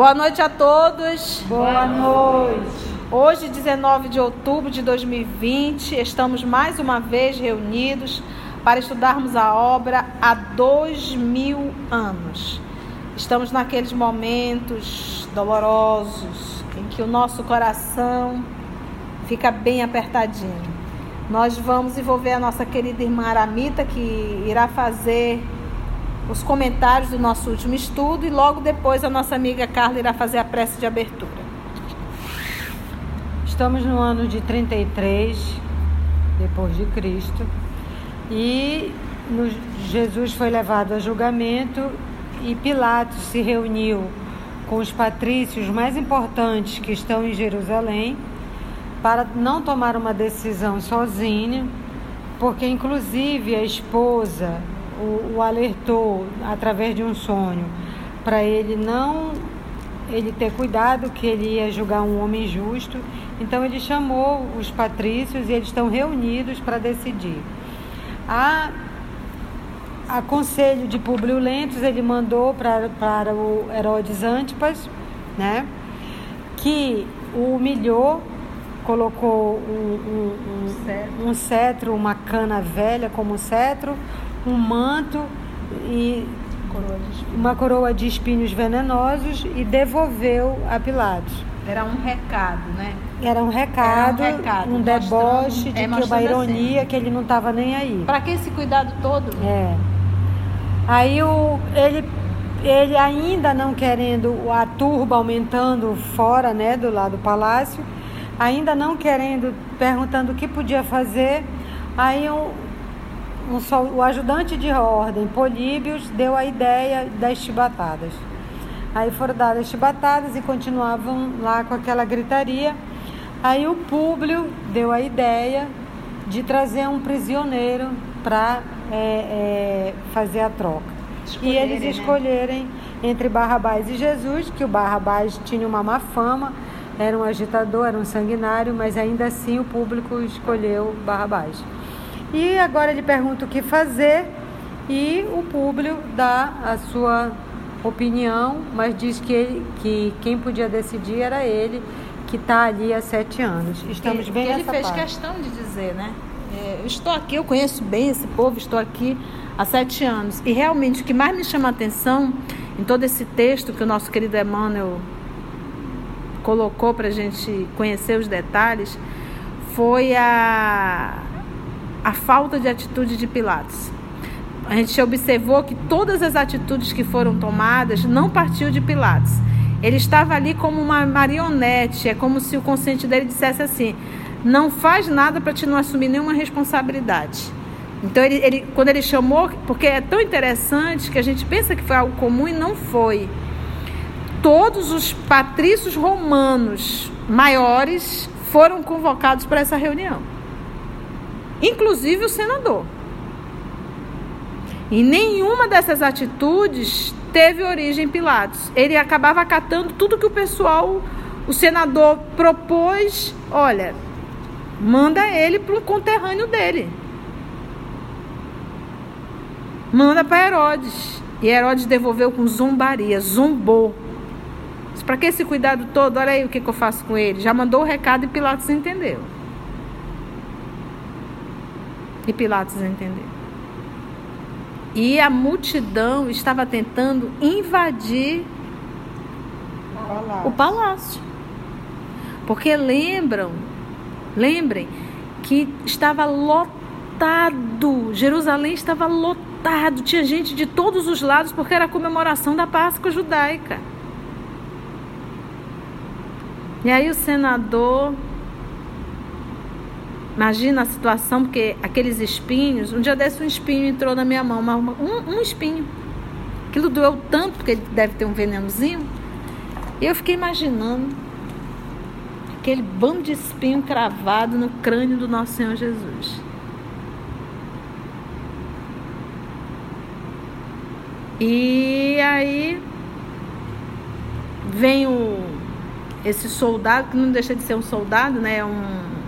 Boa noite a todos. Boa noite. Hoje, 19 de outubro de 2020, estamos mais uma vez reunidos para estudarmos a obra há dois mil anos. Estamos naqueles momentos dolorosos em que o nosso coração fica bem apertadinho. Nós vamos envolver a nossa querida irmã Aramita, que irá fazer os comentários do nosso último estudo e logo depois a nossa amiga Carla irá fazer a prece de abertura. Estamos no ano de 33 depois de Cristo e no, Jesus foi levado a julgamento e Pilatos se reuniu com os patrícios mais importantes que estão em Jerusalém para não tomar uma decisão sozinha, porque inclusive a esposa o, o alertou através de um sonho para ele não ele ter cuidado que ele ia julgar um homem justo. Então ele chamou os patrícios e eles estão reunidos para decidir. A, a conselho de Publio Lentos ele mandou para, para o Herodes Antipas, né, que o humilhou, colocou um, um, um, um cetro, uma cana velha como cetro, um manto e uma coroa de espinhos venenosos e devolveu a Pilatos. Era um recado, né? Era um recado, Era um, recado, um deboche de é, que uma ironia assim. que ele não estava nem aí. Para que esse cuidado todo? É. Aí o, ele, ele ainda não querendo a turba aumentando fora, né, do lado do palácio, ainda não querendo, perguntando o que podia fazer, aí um, um, o ajudante de ordem, Políbios, deu a ideia das chibatadas. Aí foram dadas as chibatadas e continuavam lá com aquela gritaria. Aí o Públio deu a ideia de trazer um prisioneiro para é, é, fazer a troca. e eles né? escolherem entre Barrabás e Jesus, que o Barrabás tinha uma má fama, era um agitador, era um sanguinário, mas ainda assim o público escolheu Barrabás. E agora ele pergunta o que fazer e o público dá a sua opinião, mas diz que, ele, que quem podia decidir era ele, que está ali há sete anos. Estamos que, bem que nessa Ele fez parte. questão de dizer, né? É, estou aqui, eu conheço bem esse povo, estou aqui há sete anos. E realmente o que mais me chama a atenção em todo esse texto que o nosso querido Emmanuel colocou para a gente conhecer os detalhes foi a a falta de atitude de Pilatos. A gente observou que todas as atitudes que foram tomadas não partiu de Pilatos. Ele estava ali como uma marionete, é como se o consciente dele dissesse assim: não faz nada para te não assumir nenhuma responsabilidade. Então, ele, ele, quando ele chamou, porque é tão interessante que a gente pensa que foi algo comum e não foi. Todos os patrícios romanos maiores foram convocados para essa reunião inclusive o senador. E nenhuma dessas atitudes teve origem em Pilatos. Ele acabava acatando tudo que o pessoal, o senador propôs. Olha, manda ele para um conterrâneo dele. Manda para Herodes. E Herodes devolveu com zombaria, zombou. Para que esse cuidado todo? Olha aí o que, que eu faço com ele. Já mandou o recado e Pilatos entendeu. E Pilatos entendeu. E a multidão estava tentando invadir palácio. o palácio. Porque lembram, lembrem que estava lotado, Jerusalém estava lotado, tinha gente de todos os lados porque era a comemoração da Páscoa judaica. E aí o senador Imagina a situação, porque aqueles espinhos, um dia desse um espinho entrou na minha mão, um, um espinho. Aquilo doeu tanto, porque ele deve ter um venenozinho. E eu fiquei imaginando aquele bando de espinho cravado no crânio do nosso Senhor Jesus. E aí vem o, esse soldado, que não deixa de ser um soldado, né? É um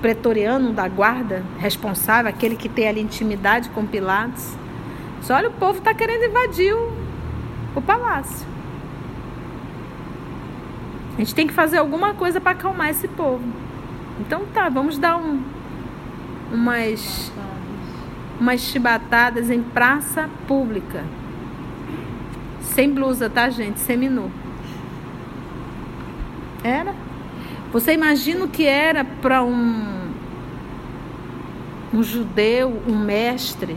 pretoriano da guarda responsável, aquele que tem ali intimidade com Pilatos. Só olha, o povo está querendo invadir o, o palácio. A gente tem que fazer alguma coisa para acalmar esse povo. Então tá, vamos dar um, umas, umas chibatadas em praça pública. Sem blusa, tá, gente? Seminu. Era. Você imagina o que era para um um judeu, um mestre,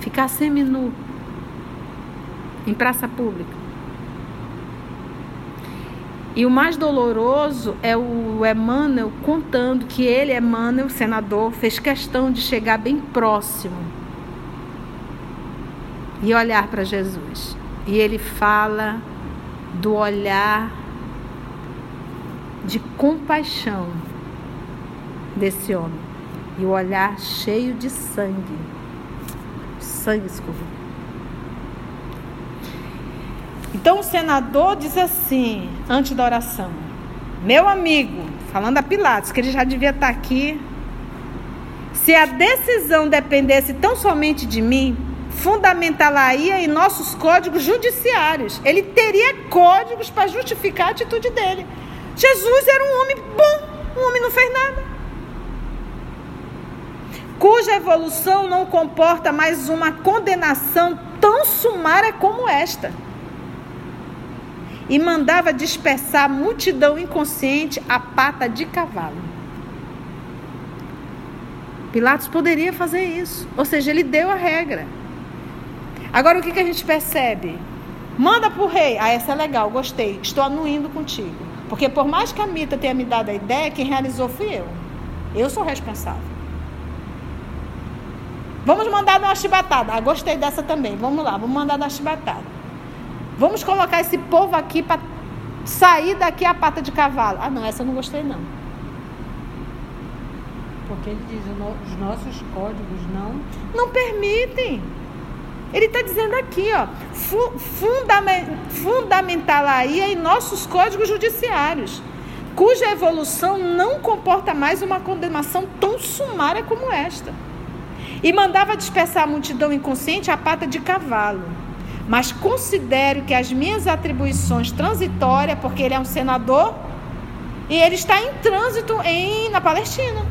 ficar seminu em praça pública. E o mais doloroso é o Emmanuel contando que ele, Emmanuel, senador, fez questão de chegar bem próximo e olhar para Jesus. E ele fala do olhar de compaixão desse homem e o olhar cheio de sangue. Sangue escorrendo. Então o senador diz assim, antes da oração: Meu amigo, falando a Pilatos, que ele já devia estar aqui. Se a decisão dependesse tão somente de mim, fundamentá-la-ia em nossos códigos judiciários. Ele teria códigos para justificar a atitude dele. Jesus era um homem bom, um homem não fez nada cuja evolução não comporta mais uma condenação tão sumária como esta. E mandava dispersar a multidão inconsciente a pata de cavalo. Pilatos poderia fazer isso, ou seja, ele deu a regra. Agora o que, que a gente percebe? Manda para o rei. Ah, essa é legal, gostei. Estou anuindo contigo. Porque por mais que a Mita tenha me dado a ideia, quem realizou fui eu. Eu sou responsável. Vamos mandar dar uma chibatada. Ah, gostei dessa também. Vamos lá, vamos mandar dar uma chibatada. Vamos colocar esse povo aqui para sair daqui a pata de cavalo. Ah, não, essa eu não gostei não. Porque ele diz, os nossos códigos não... Não permitem. Ele está dizendo aqui, ó, fundamentá-la-ia em nossos códigos judiciários, cuja evolução não comporta mais uma condenação tão sumária como esta e mandava dispersar a multidão inconsciente a pata de cavalo. Mas considero que as minhas atribuições transitórias, porque ele é um senador, e ele está em trânsito em, na Palestina.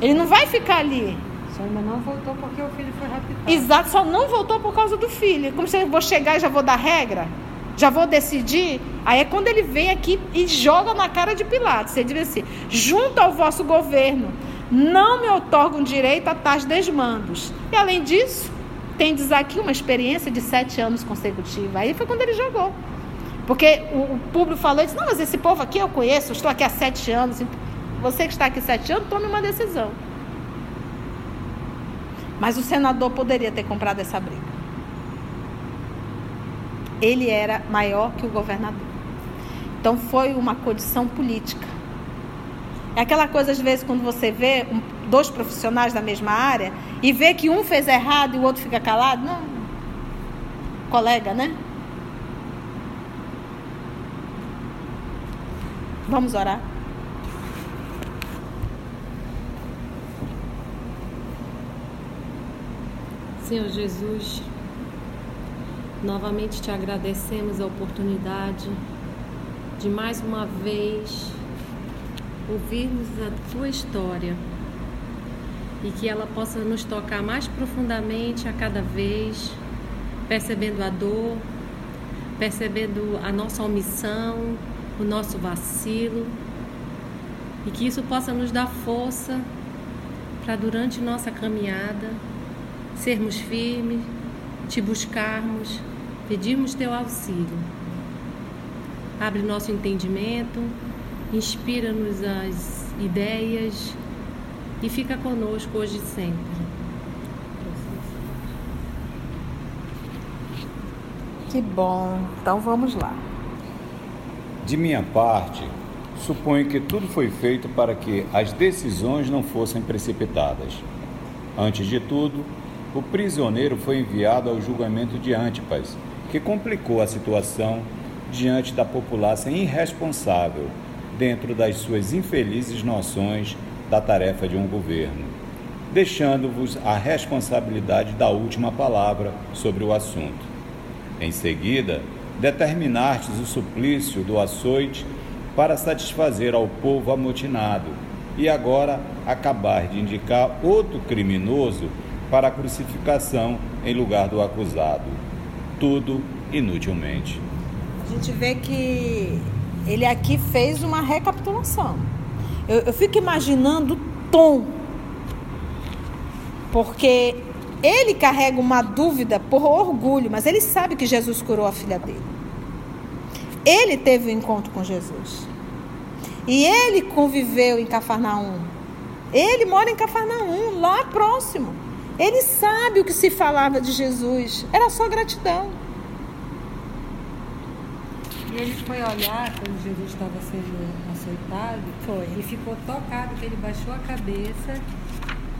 Ele não vai ficar ali. Só ainda não voltou porque o filho foi raptado. Exato, só não voltou por causa do filho. Como se eu vou chegar e já vou dar regra? Já vou decidir? Aí é quando ele vem aqui e joga na cara de Pilatos. Ele diz assim: junto ao vosso governo, não me otorgam direito a tais desmandos. E além disso, tendes aqui uma experiência de sete anos consecutiva. Aí foi quando ele jogou. Porque o, o público falou e disse, não, mas esse povo aqui eu conheço, eu estou aqui há sete anos. Você que está aqui sete anos, tome uma decisão. Mas o senador poderia ter comprado essa briga. Ele era maior que o governador. Então foi uma condição política. É aquela coisa, às vezes, quando você vê dois profissionais da mesma área e vê que um fez errado e o outro fica calado. Não. Colega, né? Vamos orar. Senhor Jesus, novamente te agradecemos a oportunidade de mais uma vez ouvirmos a tua história e que ela possa nos tocar mais profundamente a cada vez, percebendo a dor, percebendo a nossa omissão, o nosso vacilo e que isso possa nos dar força para durante nossa caminhada sermos firmes, te buscarmos, pedirmos teu auxílio. Abre nosso entendimento inspira-nos as ideias e fica conosco hoje e sempre. Que bom. Então vamos lá. De minha parte, suponho que tudo foi feito para que as decisões não fossem precipitadas. Antes de tudo, o prisioneiro foi enviado ao julgamento de Antipas, que complicou a situação diante da população irresponsável dentro das suas infelizes noções da tarefa de um governo, deixando-vos a responsabilidade da última palavra sobre o assunto. Em seguida, determinastes o suplício do açoite para satisfazer ao povo amotinado, e agora acabar de indicar outro criminoso para a crucificação em lugar do acusado. Tudo inutilmente. A gente vê que ele aqui fez uma recapitulação. Eu, eu fico imaginando o tom, porque ele carrega uma dúvida por orgulho, mas ele sabe que Jesus curou a filha dele. Ele teve o um encontro com Jesus. E ele conviveu em Cafarnaum. Ele mora em Cafarnaum, lá próximo. Ele sabe o que se falava de Jesus. Era só gratidão. E ele foi olhar quando Jesus estava sendo açoitado. Foi. E ficou tocado, que ele baixou a cabeça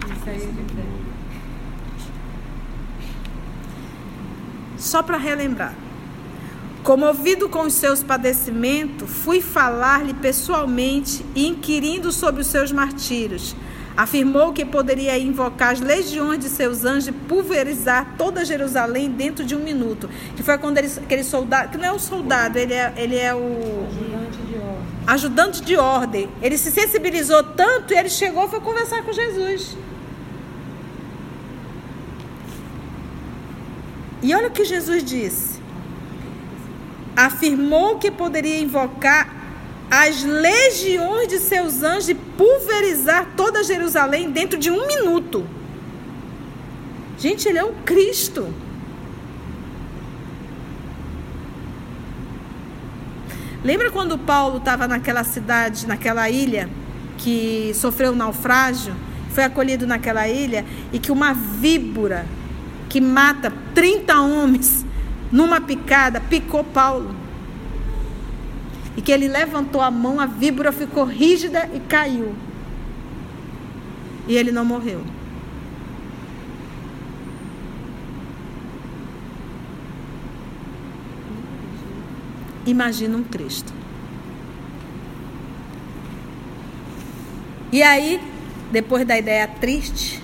e saiu de pé. Só para relembrar. Comovido com os seus padecimentos, fui falar-lhe pessoalmente, inquirindo sobre os seus martírios. Afirmou que poderia invocar as legiões de seus anjos e pulverizar toda Jerusalém dentro de um minuto. Que foi quando ele, aquele soldado, que não é um soldado, ele é, ele é o Ajudante de ordem. Ele se sensibilizou tanto e ele chegou e foi conversar com Jesus. E olha o que Jesus disse. Afirmou que poderia invocar as legiões de seus anjos e pulverizar toda Jerusalém dentro de um minuto. Gente, ele é o Cristo. Lembra quando Paulo estava naquela cidade, naquela ilha, que sofreu um naufrágio, foi acolhido naquela ilha e que uma víbora que mata 30 homens numa picada picou Paulo? E que ele levantou a mão, a víbora ficou rígida e caiu. E ele não morreu. Imagina um Cristo. E aí, depois da ideia triste,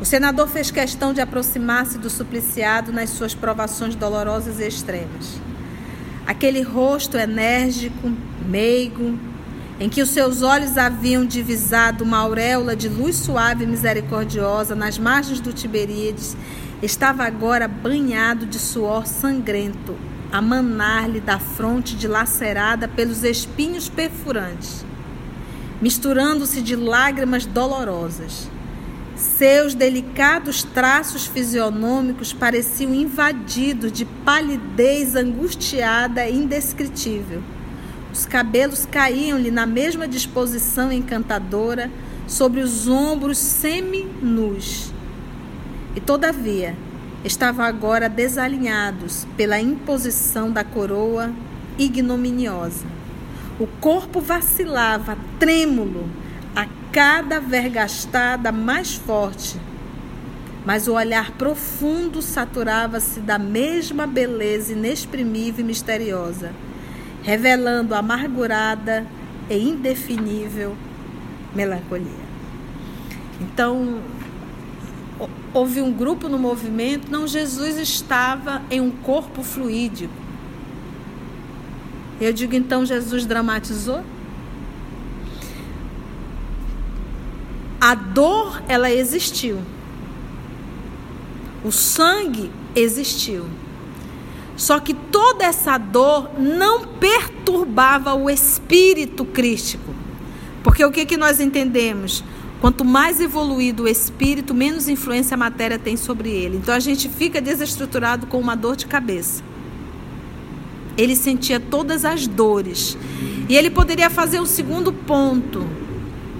o senador fez questão de aproximar-se do supliciado nas suas provações dolorosas e extremas. Aquele rosto enérgico, meigo, em que os seus olhos haviam divisado uma auréola de luz suave e misericordiosa nas margens do Tiberíades, estava agora banhado de suor sangrento, a manar-lhe da fronte dilacerada pelos espinhos perfurantes, misturando-se de lágrimas dolorosas. Seus delicados traços fisionômicos pareciam invadidos de palidez angustiada e indescritível. Os cabelos caíam-lhe na mesma disposição encantadora sobre os ombros semi-nus. E, todavia, estavam agora desalinhados pela imposição da coroa ignominiosa. O corpo vacilava, trêmulo, cada vergastada mais forte. Mas o olhar profundo saturava-se da mesma beleza inexprimível e misteriosa, revelando amargurada e indefinível melancolia. Então, houve um grupo no movimento, não, Jesus estava em um corpo fluídico. Eu digo, então, Jesus dramatizou? A dor, ela existiu. O sangue existiu. Só que toda essa dor não perturbava o espírito crístico. Porque o que, que nós entendemos? Quanto mais evoluído o espírito, menos influência a matéria tem sobre ele. Então a gente fica desestruturado com uma dor de cabeça. Ele sentia todas as dores. E ele poderia fazer o segundo ponto.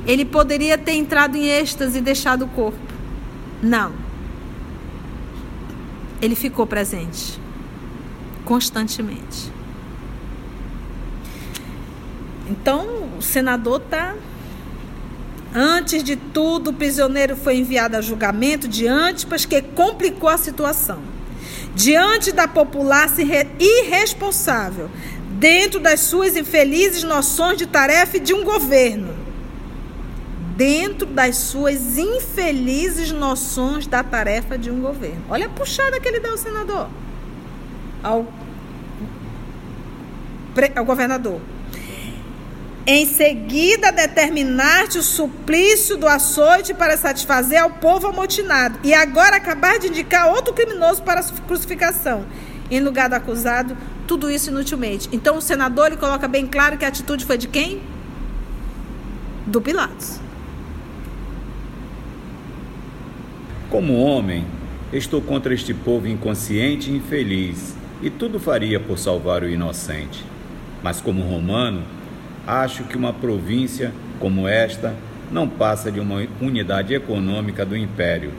Ele poderia ter entrado em êxtase e deixado o corpo. Não. Ele ficou presente. Constantemente. Então, o senador está. Antes de tudo, o prisioneiro foi enviado a julgamento de Antipas, que complicou a situação. Diante da população irresponsável, dentro das suas infelizes noções de tarefa e de um governo. Dentro das suas infelizes noções da tarefa de um governo. Olha a puxada que ele deu ao senador. ao, ao governador. Em seguida, determinaste o suplício do açoite para satisfazer ao povo amotinado. E agora acabar de indicar outro criminoso para a crucificação. Em lugar do acusado, tudo isso inutilmente. Então, o senador ele coloca bem claro que a atitude foi de quem? Do Pilatos. Como homem, estou contra este povo inconsciente e infeliz, e tudo faria por salvar o inocente. Mas, como romano, acho que uma província como esta não passa de uma unidade econômica do império,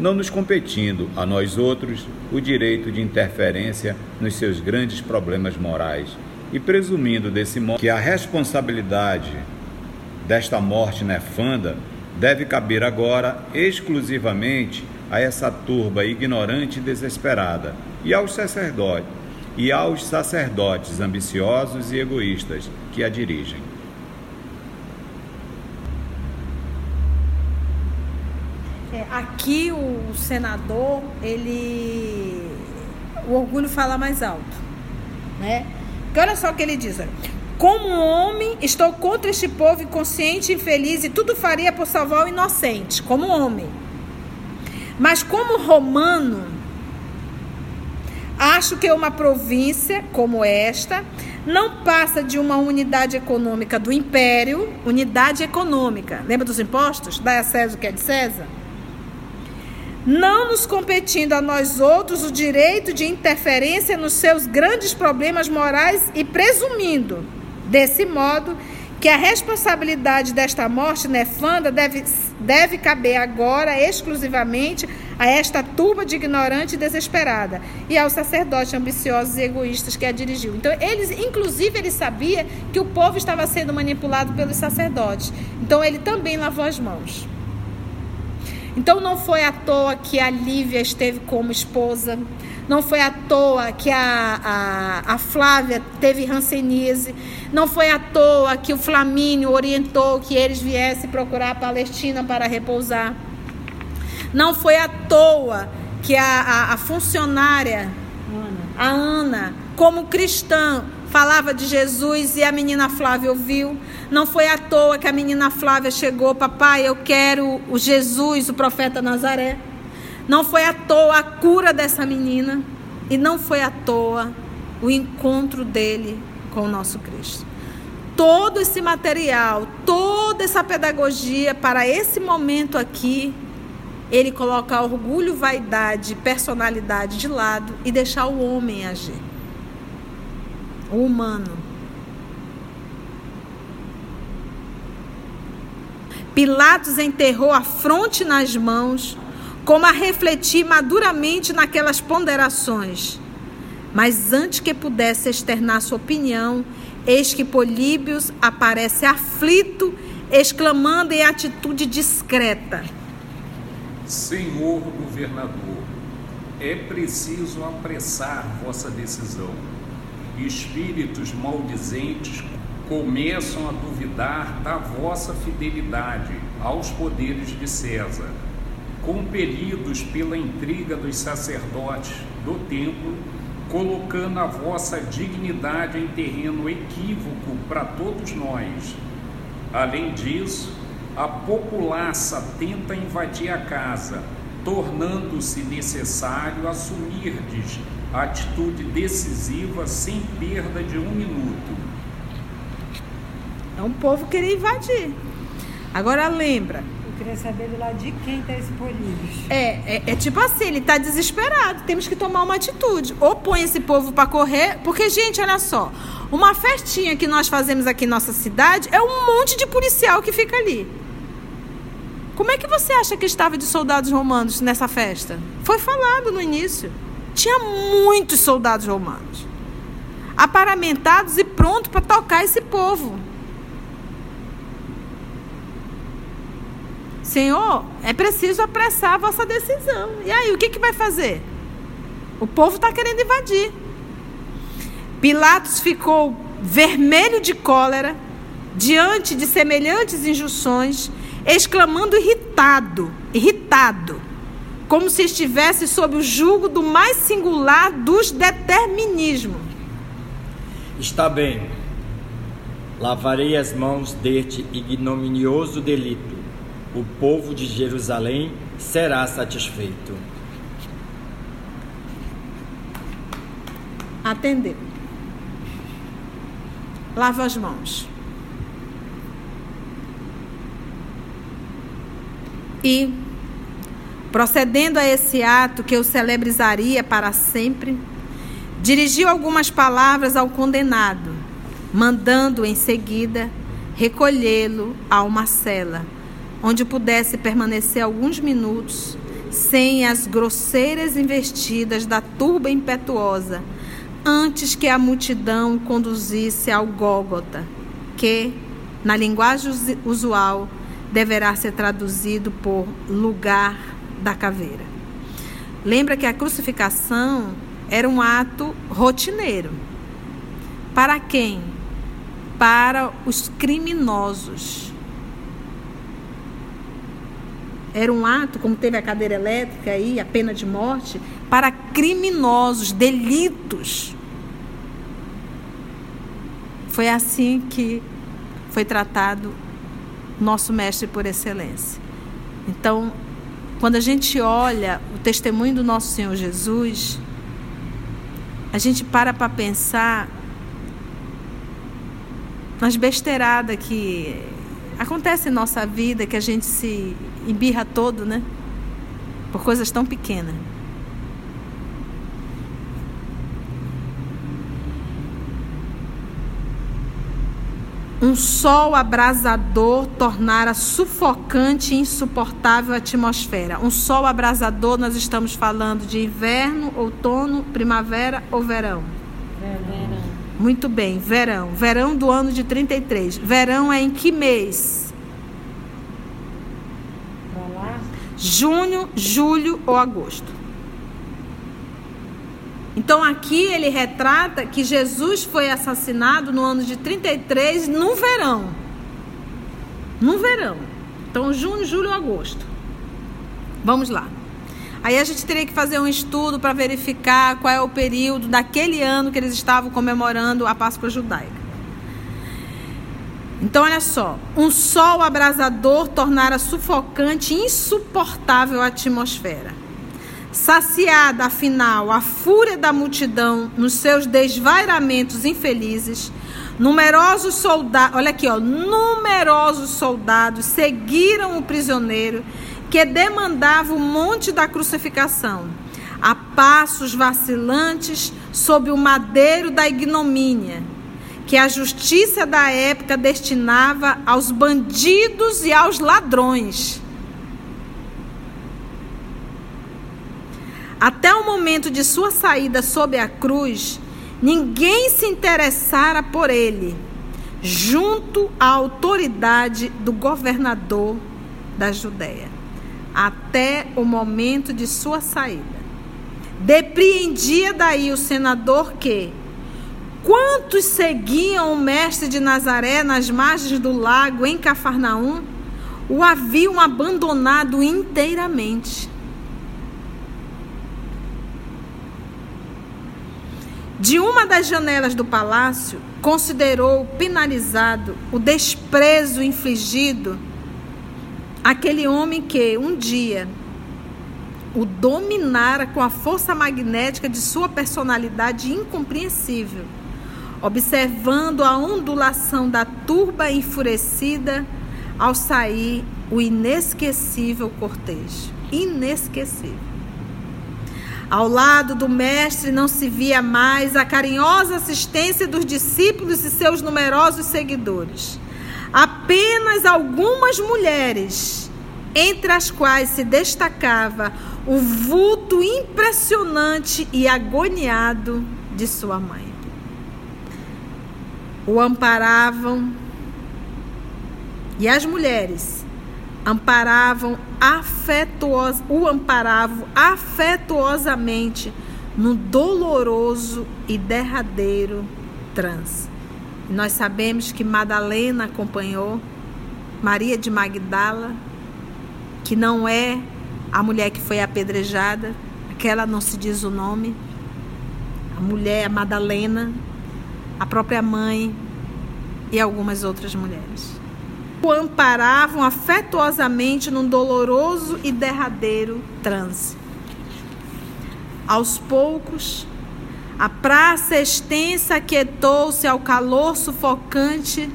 não nos competindo a nós outros o direito de interferência nos seus grandes problemas morais e presumindo desse modo que a responsabilidade desta morte nefanda deve caber agora exclusivamente a essa turba ignorante e desesperada e aos sacerdotes e aos sacerdotes ambiciosos e egoístas que a dirigem. É, aqui o senador, ele. O orgulho fala mais alto. Né? Porque olha só o que ele diz. Como homem, estou contra este povo inconsciente, infeliz, e tudo faria por salvar o inocente, como homem. Mas como romano, acho que uma província como esta não passa de uma unidade econômica do império, unidade econômica. Lembra dos impostos? Dá a César o que é de César? Não nos competindo a nós outros o direito de interferência nos seus grandes problemas morais e presumindo, desse modo, que a responsabilidade desta morte nefanda deve, deve caber agora exclusivamente a esta turba de ignorante e desesperada e aos sacerdotes ambiciosos e egoístas que a dirigiu. Então, eles, inclusive, ele sabia que o povo estava sendo manipulado pelos sacerdotes. Então, ele também lavou as mãos. Então, não foi à toa que a Lívia esteve como esposa não foi à toa que a, a, a Flávia teve rancenise. Não foi à toa que o Flamínio orientou que eles viessem procurar a Palestina para repousar. Não foi à toa que a, a, a funcionária, Ana. a Ana, como cristã, falava de Jesus e a menina Flávia ouviu. Não foi à toa que a menina Flávia chegou, papai, eu quero o Jesus, o profeta Nazaré. Não foi à toa a cura dessa menina e não foi à toa o encontro dele com o nosso Cristo. Todo esse material, toda essa pedagogia para esse momento aqui, ele coloca orgulho, vaidade, personalidade de lado e deixar o homem agir. O humano. Pilatos enterrou a fronte nas mãos como a refletir maduramente naquelas ponderações. Mas antes que pudesse externar sua opinião, eis que Políbios aparece aflito, exclamando em atitude discreta: Senhor governador, é preciso apressar vossa decisão. Espíritos maldizentes começam a duvidar da vossa fidelidade aos poderes de César compelidos pela intriga dos sacerdotes do templo, colocando a vossa dignidade em terreno equívoco para todos nós. Além disso, a populaça tenta invadir a casa, tornando-se necessário assumirdes atitude decisiva sem perda de um minuto. É um povo querer invadir. Agora lembra, queria saber do lado de quem está esse Políbios. É, é, é, tipo assim, ele está desesperado. Temos que tomar uma atitude. Ou põe esse povo para correr, porque, gente, olha só. Uma festinha que nós fazemos aqui em nossa cidade é um monte de policial que fica ali. Como é que você acha que estava de soldados romanos nessa festa? Foi falado no início. Tinha muitos soldados romanos. Aparamentados e prontos para tocar esse povo. Senhor, é preciso apressar a vossa decisão. E aí, o que, que vai fazer? O povo está querendo invadir. Pilatos ficou vermelho de cólera diante de semelhantes injunções, exclamando irritado, irritado: como se estivesse sob o jugo do mais singular dos determinismos. Está bem. Lavarei as mãos deste ignominioso delito. O povo de Jerusalém será satisfeito. Atendeu. Lava as mãos. E, procedendo a esse ato que eu celebrizaria para sempre, dirigiu algumas palavras ao condenado, mandando em seguida recolhê-lo a uma cela, onde pudesse permanecer alguns minutos sem as grosseiras investidas da turba impetuosa, antes que a multidão conduzisse ao Gólgota, que, na linguagem usual, deverá ser traduzido por lugar da caveira. Lembra que a crucificação era um ato rotineiro. Para quem? Para os criminosos. Era um ato, como teve a cadeira elétrica aí, a pena de morte, para criminosos, delitos. Foi assim que foi tratado nosso mestre por excelência. Então, quando a gente olha o testemunho do nosso Senhor Jesus, a gente para para pensar nas besteiradas que acontece em nossa vida, que a gente se embirra todo, né? Por coisas tão pequenas. Um sol abrasador tornara sufocante e insuportável a atmosfera. Um sol abrasador, nós estamos falando de inverno, outono, primavera ou verão? Verão. Muito bem, verão. Verão do ano de 33. Verão é em que mês? Junho, julho ou agosto. Então aqui ele retrata que Jesus foi assassinado no ano de 33, no verão. No verão. Então junho, julho, agosto. Vamos lá. Aí a gente teria que fazer um estudo para verificar qual é o período daquele ano que eles estavam comemorando a Páscoa judaica. Então, olha só: um sol abrasador tornara sufocante e insuportável a atmosfera. Saciada, afinal, a fúria da multidão nos seus desvairamentos infelizes, numerosos soldados, olha aqui, ó, numerosos soldados seguiram o prisioneiro que demandava o monte da crucificação, a passos vacilantes sob o madeiro da ignomínia, que a justiça da época destinava aos bandidos e aos ladrões. Até o momento de sua saída sob a cruz, ninguém se interessara por ele, junto à autoridade do governador da Judéia, até o momento de sua saída. Depreendia daí o senador que, quantos seguiam o mestre de Nazaré nas margens do lago em Cafarnaum, o haviam abandonado inteiramente. De uma das janelas do palácio, considerou penalizado o desprezo infligido àquele homem que, um dia, o dominara com a força magnética de sua personalidade incompreensível, observando a ondulação da turba enfurecida ao sair o inesquecível cortejo. Inesquecível. Ao lado do mestre não se via mais a carinhosa assistência dos discípulos e seus numerosos seguidores. Apenas algumas mulheres, entre as quais se destacava o vulto impressionante e agoniado de sua mãe. O amparavam e as mulheres amparavam afetuos, o amparavam afetuosamente no doloroso e derradeiro transe. Nós sabemos que Madalena acompanhou Maria de Magdala, que não é a mulher que foi apedrejada, aquela não se diz o nome, a mulher, a Madalena, a própria mãe e algumas outras mulheres. O amparavam afetuosamente num doloroso e derradeiro transe. Aos poucos, a praça extensa aquietou-se ao calor sufocante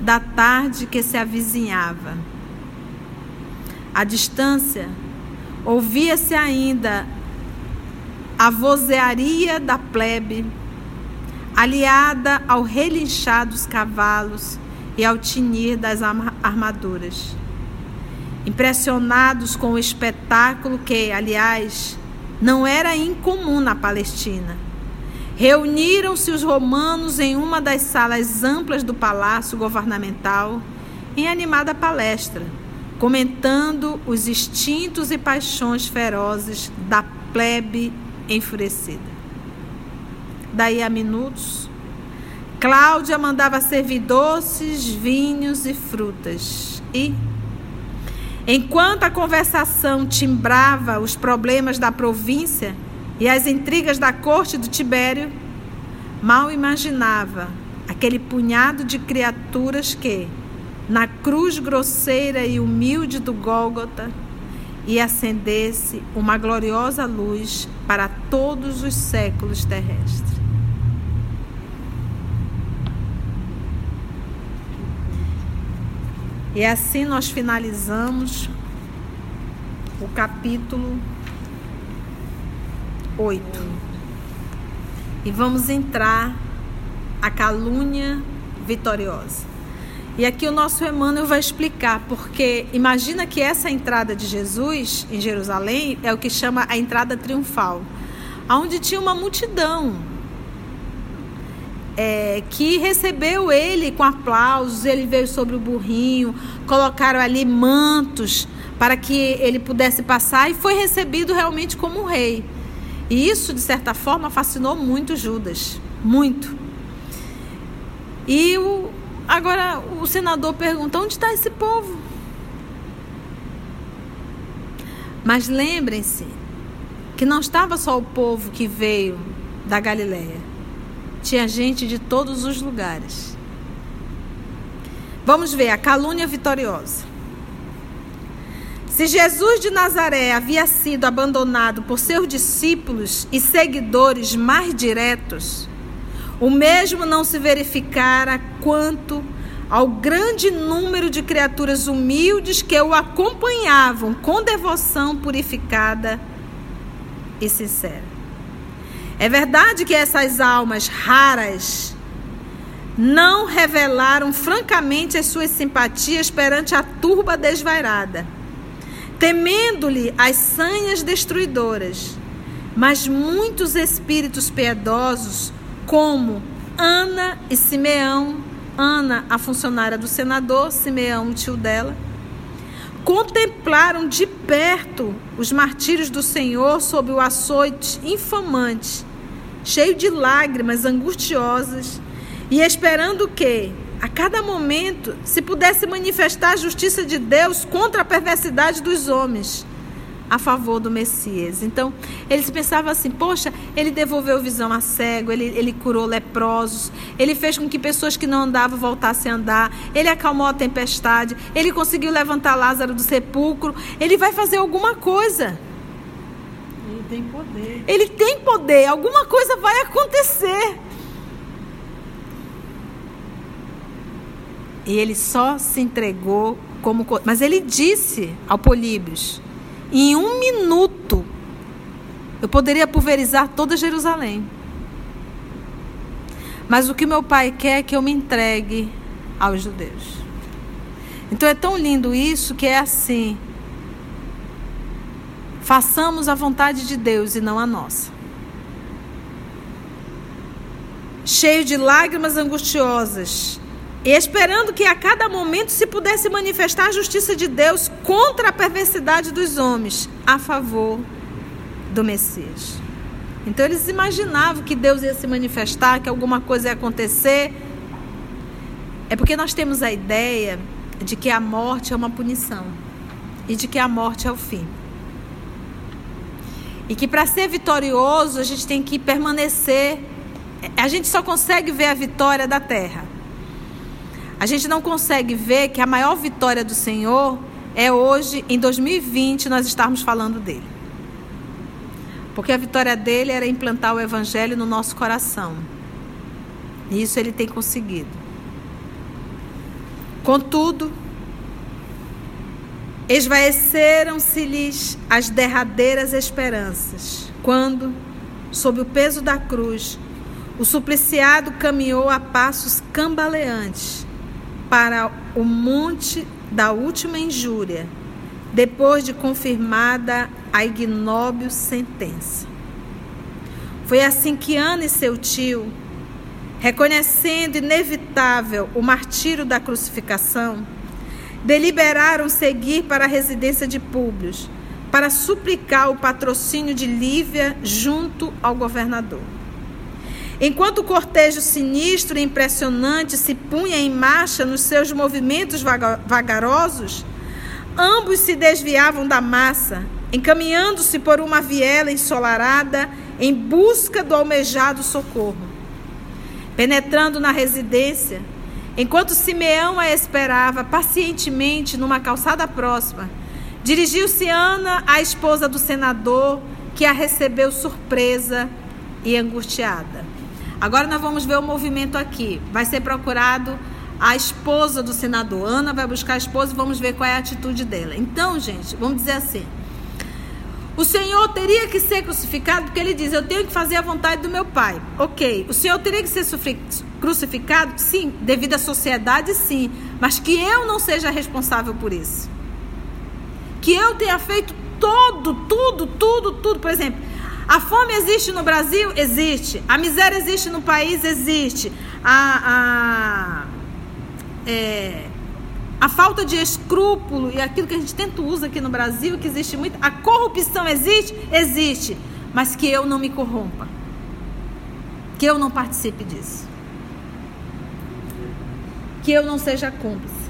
da tarde que se avizinhava. À distância, ouvia-se ainda a vozearia da plebe, aliada ao relinchar dos cavalos e ao tinir das armaduras. Impressionados com o espetáculo que, aliás, não era incomum na Palestina Reuniram-se os romanos em uma das salas amplas do palácio governamental em animada palestra, comentando os instintos e paixões ferozes da plebe enfurecida. Daí a minutos, Cláudia mandava servir doces, vinhos e frutas. E, enquanto a conversação timbrava os problemas da província, e as intrigas da corte do Tibério, mal imaginava aquele punhado de criaturas que, na cruz grosseira e humilde do Gólgota, ia acender-se uma gloriosa luz para todos os séculos terrestres. E assim nós finalizamos o capítulo 8. E vamos entrar a calúnia vitoriosa. E aqui o nosso Emmanuel vai explicar, porque imagina que essa entrada de Jesus em Jerusalém é o que chama a entrada triunfal, onde tinha uma multidão é, que recebeu ele com aplausos, ele veio sobre o burrinho, colocaram ali mantos para que ele pudesse passar e foi recebido realmente como um rei. E isso, de certa forma, fascinou muito Judas. Muito. E o, agora o senador pergunta: onde está esse povo? Mas lembrem-se que não estava só o povo que veio da Galileia. Tinha gente de todos os lugares. Vamos ver a calúnia vitoriosa. Se Jesus de Nazaré havia sido abandonado por seus discípulos e seguidores mais diretos, o mesmo não se verificara quanto ao grande número de criaturas humildes que o acompanhavam com devoção purificada e sincera. É verdade que essas almas raras não revelaram francamente as suas simpatias perante a turba desvairada temendo-lhe as sanhas destruidoras. Mas muitos espíritos piedosos, como Ana e Simeão, Ana, a funcionária do senador, Simeão, o tio dela, contemplaram de perto os martírios do Senhor sob o açoite infamante, cheio de lágrimas angustiosas, e esperando que, a cada momento se pudesse manifestar a justiça de Deus contra a perversidade dos homens a favor do Messias. Então, eles pensavam assim: poxa, ele devolveu visão a cego, ele, ele curou leprosos, ele fez com que pessoas que não andavam voltassem a andar, ele acalmou a tempestade, ele conseguiu levantar Lázaro do sepulcro, ele vai fazer alguma coisa. Ele tem poder. Ele tem poder, alguma coisa vai acontecer. E ele só se entregou como. Mas ele disse ao Políbios: em um minuto eu poderia pulverizar toda Jerusalém. Mas o que meu pai quer é que eu me entregue aos judeus. Então é tão lindo isso que é assim. Façamos a vontade de Deus e não a nossa. Cheio de lágrimas angustiosas, esperando que a cada momento se pudesse manifestar a justiça de Deus contra a perversidade dos homens, a favor do Messias. Então eles imaginavam que Deus ia se manifestar, que alguma coisa ia acontecer. É porque nós temos a ideia de que a morte é uma punição e de que a morte é o fim. E que para ser vitorioso a gente tem que permanecer. A gente só consegue ver a vitória da terra. A gente não consegue ver que a maior vitória do Senhor é hoje, em 2020, nós estarmos falando dele. Porque a vitória dele era implantar o evangelho no nosso coração. E isso ele tem conseguido. Contudo, esvaeceram-se-lhes as derradeiras esperanças, quando, sob o peso da cruz, o supliciado caminhou a passos cambaleantes para o monte da última injúria, depois de confirmada a ignóbil sentença. Foi assim que Ana e seu tio, reconhecendo inevitável o martírio da crucificação, deliberaram seguir para a residência de Públio, para suplicar o patrocínio de Lívia junto ao governador. Enquanto o cortejo sinistro e impressionante se punha em marcha nos seus movimentos vagarosos, ambos se desviavam da massa, encaminhando-se por uma viela ensolarada em busca do almejado socorro. Penetrando na residência, enquanto Simeão a esperava pacientemente numa calçada próxima, dirigiu-se Ana à esposa do senador, que a recebeu surpresa e angustiada. Agora nós vamos ver o movimento aqui. Vai ser procurado a esposa do senador. Ana vai buscar a esposa e vamos ver qual é a atitude dela. Então, gente, vamos dizer assim. O Senhor teria que ser crucificado porque ele diz: Eu tenho que fazer a vontade do meu Pai. Ok. O Senhor teria que ser crucificado? Sim. Devido à sociedade, sim. Mas que eu não seja responsável por isso. Que eu tenha feito todo, tudo, tudo, tudo. Por exemplo, a fome existe no Brasil? Existe. A miséria existe no país? Existe. A, a, é, a falta de escrúpulo e aquilo que a gente tanto usa aqui no Brasil, que existe muito. A corrupção existe? Existe. Mas que eu não me corrompa. Que eu não participe disso. Que eu não seja cúmplice.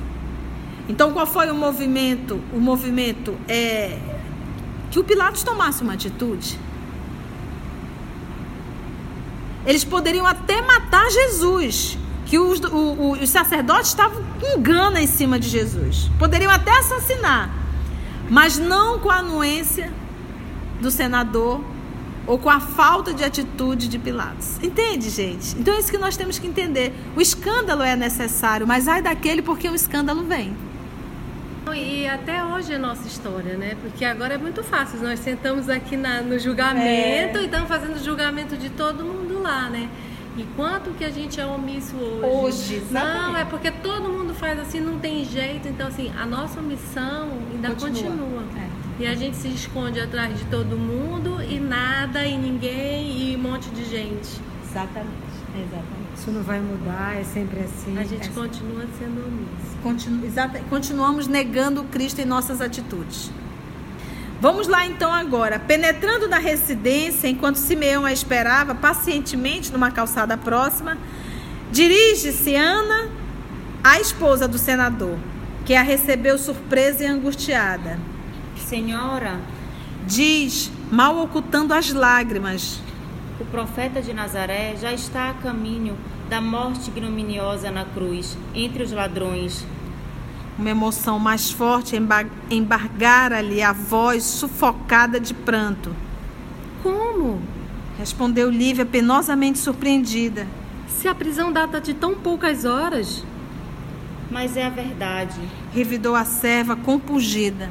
Então, qual foi o movimento? O movimento é que o Pilatos tomasse uma atitude eles poderiam até matar Jesus. Que os, o, o, os sacerdotes estavam com gana em cima de Jesus. Poderiam até assassinar. Mas não com a anuência do senador ou com a falta de atitude de Pilatos. Entende, gente? Então é isso que nós temos que entender. O escândalo é necessário, mas ai daquele porque o escândalo vem. E até hoje é nossa história, né? Porque agora é muito fácil. Nós sentamos aqui na, no julgamento é. e estamos fazendo julgamento de todo mundo lá, né? E quanto que a gente é omisso hoje? Hoje, exatamente. Não, é porque todo mundo faz assim, não tem jeito. Então, assim, a nossa omissão ainda continua. continua. É. E a gente se esconde atrás de todo mundo e nada e ninguém e um monte de gente. Exatamente. Exatamente. Isso não vai mudar, é sempre assim. A gente é continua sendo omisso. Continu, exatamente, continuamos negando Cristo em nossas atitudes. Vamos lá então agora. Penetrando na residência, enquanto Simeão a esperava pacientemente numa calçada próxima, dirige-se Ana à esposa do senador, que a recebeu surpresa e angustiada. Senhora, diz, mal ocultando as lágrimas, o profeta de Nazaré já está a caminho da morte ignominiosa na cruz, entre os ladrões. Uma emoção mais forte embargara-lhe a voz sufocada de pranto. Como? Respondeu Lívia, penosamente surpreendida. Se a prisão data de tão poucas horas. Mas é a verdade. Revidou a serva compungida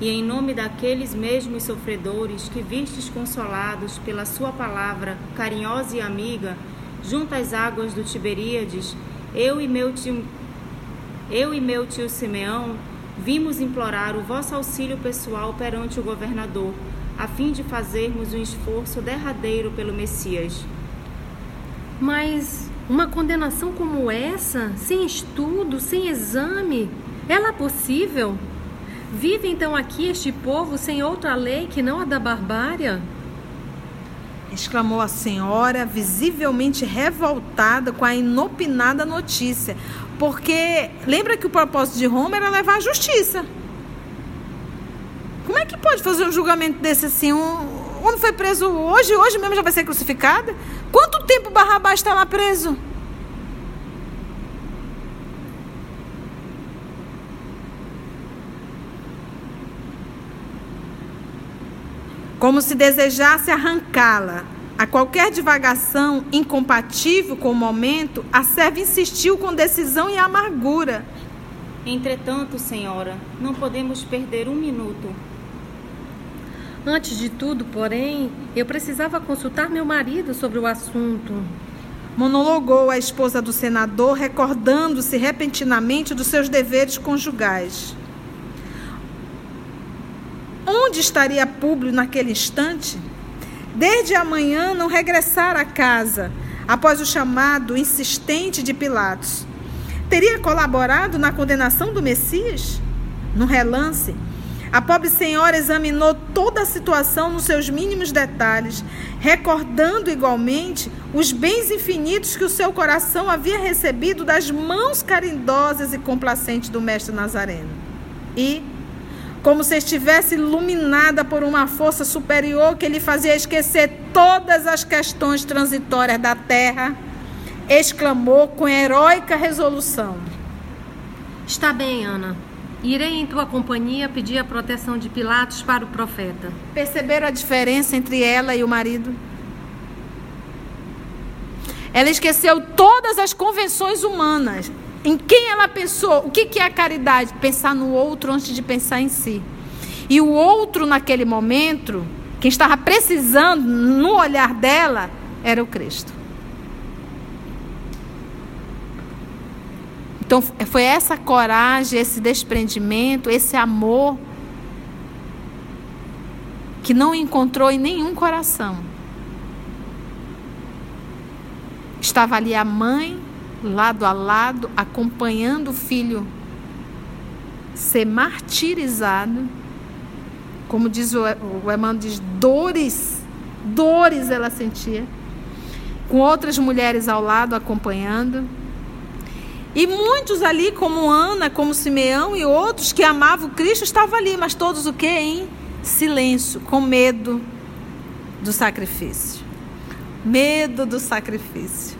e em nome daqueles mesmos sofredores que vistes consolados pela sua palavra carinhosa e amiga, junto às águas do Tiberíades, eu e meu eu e meu tio Simeão vimos implorar o vosso auxílio pessoal perante o governador, a fim de fazermos um esforço derradeiro pelo Messias. Mas uma condenação como essa, sem estudo, sem exame, ela é possível? Vive então aqui este povo sem outra lei que não a da barbárie? Exclamou a senhora, visivelmente revoltada com a inopinada notícia. Porque lembra que o propósito de Roma era levar a justiça. Como é que pode fazer um julgamento desse assim? Um, quando foi preso hoje, hoje mesmo já vai ser crucificado? Quanto tempo Barrabás está lá preso? Como se desejasse arrancá-la. A qualquer divagação incompatível com o momento, a serva insistiu com decisão e amargura. Entretanto, senhora, não podemos perder um minuto. Antes de tudo, porém, eu precisava consultar meu marido sobre o assunto. Monologou a esposa do senador, recordando-se repentinamente dos seus deveres conjugais. Onde estaria Públio naquele instante? Desde amanhã não regressara a casa, após o chamado insistente de Pilatos. Teria colaborado na condenação do Messias? No relance, a pobre senhora examinou toda a situação nos seus mínimos detalhes, recordando igualmente os bens infinitos que o seu coração havia recebido das mãos carindosas e complacentes do mestre Nazareno. E, como se estivesse iluminada por uma força superior que lhe fazia esquecer todas as questões transitórias da terra, exclamou com heróica resolução: Está bem, Ana. Irei em tua companhia pedir a proteção de Pilatos para o profeta. Perceberam a diferença entre ela e o marido? Ela esqueceu todas as convenções humanas em quem ela pensou? O que, que é a caridade? Pensar no outro antes de pensar em si. E o outro, naquele momento, quem estava precisando no olhar dela, era o Cristo. Então, foi essa coragem, esse desprendimento, esse amor que não encontrou em nenhum coração. Estava ali a mãe lado a lado, acompanhando o filho ser martirizado. Como diz o, o Emmanuel, diz dores, dores ela sentia. Com outras mulheres ao lado acompanhando. E muitos ali, como Ana, como Simeão e outros que amavam Cristo, estavam ali, mas todos o que? Em silêncio, com medo do sacrifício. Medo do sacrifício.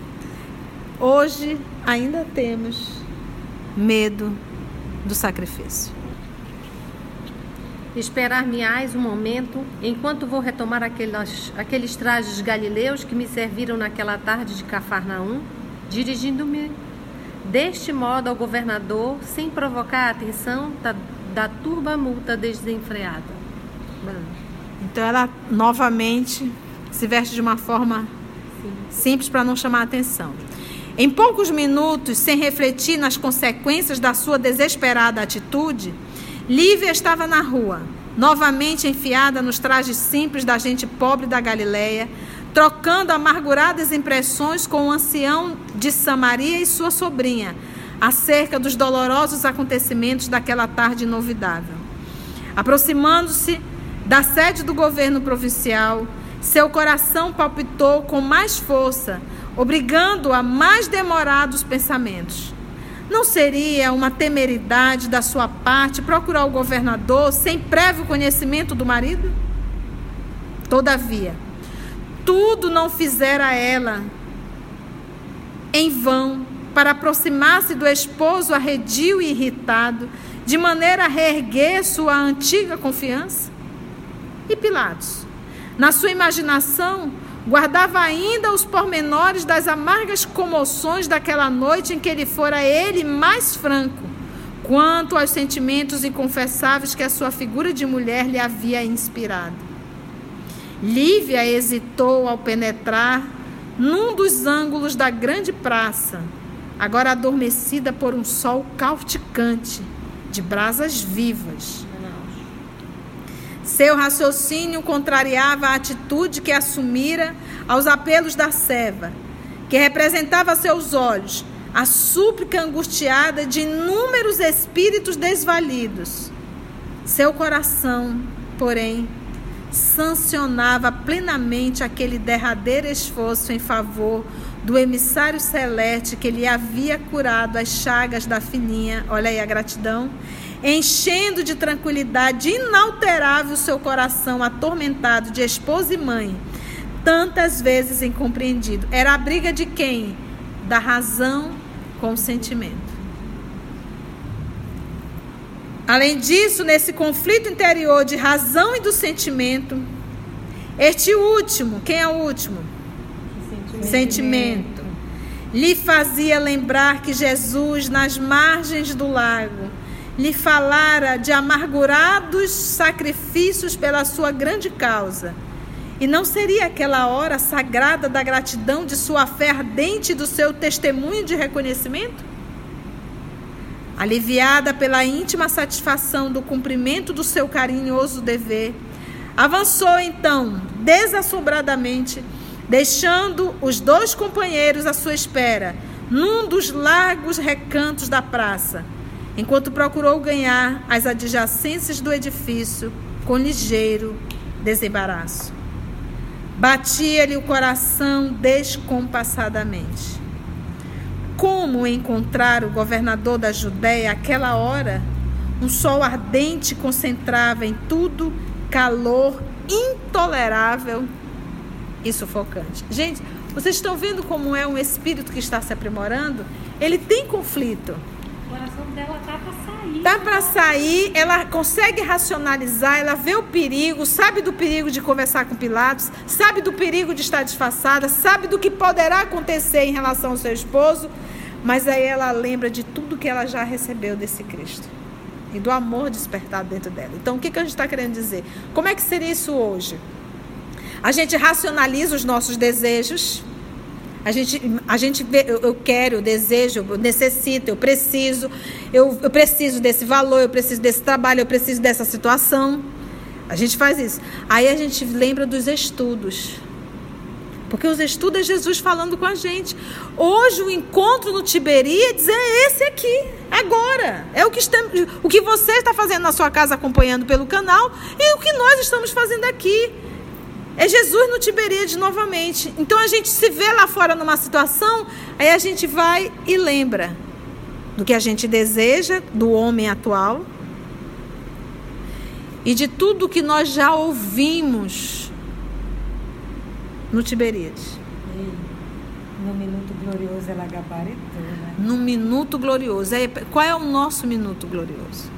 Hoje ainda temos medo do sacrifício. Esperar-me-ás um momento enquanto vou retomar aqueles, aqueles trajes galileus que me serviram naquela tarde de Cafarnaum, dirigindo-me deste modo ao governador, sem provocar a atenção da, da turba multa desenfreada. Então ela novamente se veste de uma forma Sim. simples para não chamar a atenção. Em poucos minutos, sem refletir nas consequências da sua desesperada atitude, Lívia estava na rua, novamente enfiada nos trajes simples da gente pobre da Galileia, trocando amarguradas impressões com o ancião de Samaria e sua sobrinha, acerca dos dolorosos acontecimentos daquela tarde inovidável. Aproximando-se da sede do governo provincial, seu coração palpitou com mais força obrigando a mais demorados pensamentos. Não seria uma temeridade da sua parte procurar o governador sem prévio conhecimento do marido? Todavia, tudo não fizera ela em vão para aproximar-se do esposo arredio e irritado, de maneira a reerguer sua antiga confiança? E Pilatos, na sua imaginação, Guardava ainda os pormenores das amargas comoções daquela noite em que ele fora ele mais franco, quanto aos sentimentos inconfessáveis que a sua figura de mulher lhe havia inspirado. Lívia hesitou ao penetrar num dos ângulos da grande praça, agora adormecida por um sol cauticante, de brasas vivas. Seu raciocínio contrariava a atitude que assumira aos apelos da serva, que representava a seus olhos a súplica angustiada de inúmeros espíritos desvalidos. Seu coração, porém, sancionava plenamente aquele derradeiro esforço em favor do emissário celeste que lhe havia curado as chagas da fininha, olha aí a gratidão, enchendo de tranquilidade inalterável o seu coração atormentado de esposa e mãe, tantas vezes incompreendido. Era a briga de quem? Da razão com o sentimento. Além disso, nesse conflito interior de razão e do sentimento, este último, quem é o último? Sentimento. sentimento. Lhe fazia lembrar que Jesus, nas margens do lago, lhe falara de amargurados sacrifícios pela sua grande causa. E não seria aquela hora sagrada da gratidão de sua fé ardente e do seu testemunho de reconhecimento? Aliviada pela íntima satisfação do cumprimento do seu carinhoso dever, avançou então, desassombradamente, deixando os dois companheiros à sua espera, num dos largos recantos da praça enquanto procurou ganhar as adjacências do edifício com ligeiro desembaraço. Batia-lhe o coração descompassadamente. Como encontrar o governador da Judéia àquela hora? Um sol ardente concentrava em tudo calor intolerável e sufocante. Gente, vocês estão vendo como é um espírito que está se aprimorando? Ele tem conflito coração dela tá para sair. Tá para sair, ela consegue racionalizar, ela vê o perigo, sabe do perigo de conversar com Pilatos, sabe do perigo de estar disfarçada, sabe do que poderá acontecer em relação ao seu esposo, mas aí ela lembra de tudo que ela já recebeu desse Cristo e do amor despertado dentro dela. Então, o que, que a gente está querendo dizer? Como é que seria isso hoje? A gente racionaliza os nossos desejos, a gente, a gente vê, eu, eu quero, eu desejo, eu necessito, eu preciso, eu, eu preciso desse valor, eu preciso desse trabalho, eu preciso dessa situação. A gente faz isso. Aí a gente lembra dos estudos. Porque os estudos é Jesus falando com a gente. Hoje o encontro no Tiberíades é esse aqui, agora. É o que, estamos, o que você está fazendo na sua casa acompanhando pelo canal e o que nós estamos fazendo aqui. É Jesus no Tiberíades novamente. Então a gente se vê lá fora numa situação, aí a gente vai e lembra do que a gente deseja, do homem atual e de tudo que nós já ouvimos no Tiberíades. No minuto glorioso ela gabaritou, né? No minuto glorioso. É, qual é o nosso minuto glorioso?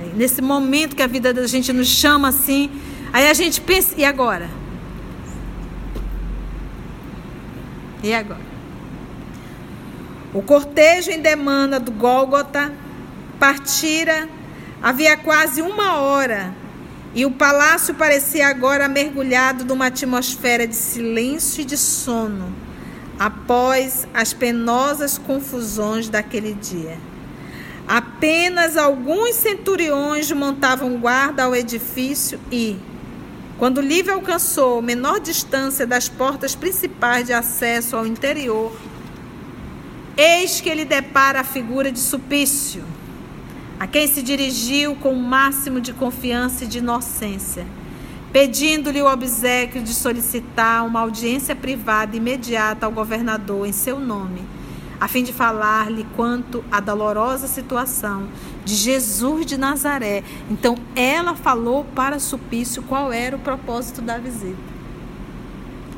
É, nesse momento que a vida da gente nos chama assim, aí a gente pensa, e agora? E agora? O cortejo em demanda do Gólgota partira havia quase uma hora e o palácio parecia agora mergulhado numa atmosfera de silêncio e de sono após as penosas confusões daquele dia. Apenas alguns centuriões montavam guarda ao edifício e, quando Lívia alcançou menor distância das portas principais de acesso ao interior, eis que ele depara a figura de Supício, a quem se dirigiu com o máximo de confiança e de inocência, pedindo-lhe o obsequio de solicitar uma audiência privada imediata ao governador em seu nome a fim de falar-lhe quanto à dolorosa situação de Jesus de Nazaré. Então, ela falou para Supício qual era o propósito da visita.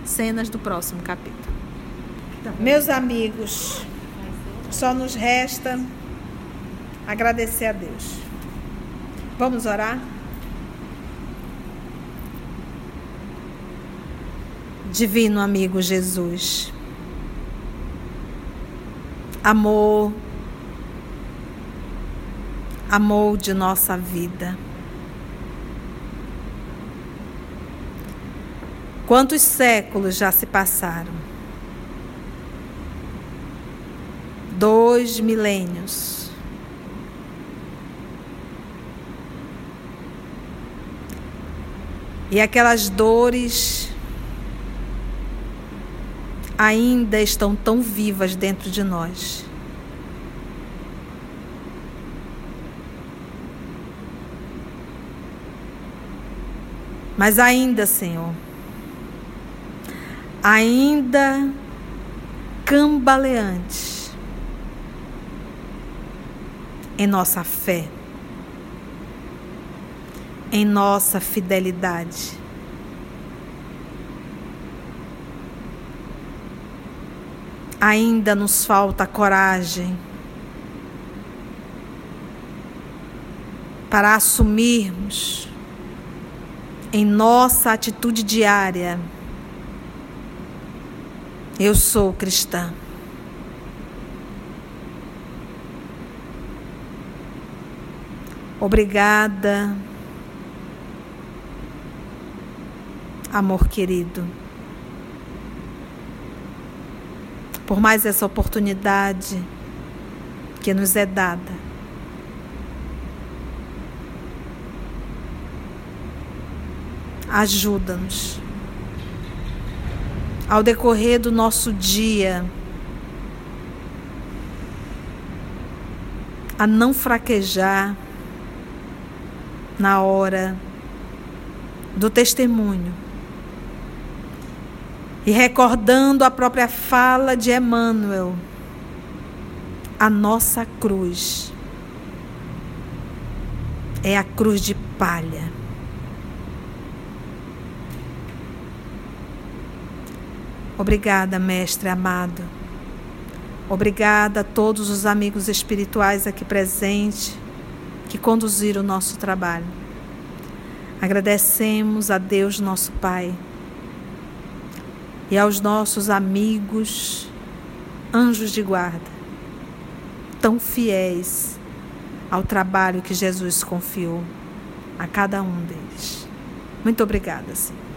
Cenas do próximo capítulo. Meus amigos, só nos resta agradecer a Deus. Vamos orar? Divino amigo Jesus amor, amor de nossa vida. Quantos séculos já se passaram? Dois milênios. E aquelas dores ainda estão tão vivas dentro de nós. Mas ainda, Senhor, ainda cambaleantes em nossa fé, em nossa fidelidade. Ainda nos falta coragem para assumirmos em nossa atitude diária: eu sou cristã. Obrigada, amor querido, por mais essa oportunidade que nos é dada. Ajuda-nos ao decorrer do nosso dia a não fraquejar na hora do testemunho. E recordando a própria fala de Emmanuel, a nossa cruz é a cruz de palha. Obrigada, Mestre amado. Obrigada a todos os amigos espirituais aqui presentes que conduziram o nosso trabalho. Agradecemos a Deus, nosso Pai, e aos nossos amigos, anjos de guarda, tão fiéis ao trabalho que Jesus confiou a cada um deles. Muito obrigada, Senhor.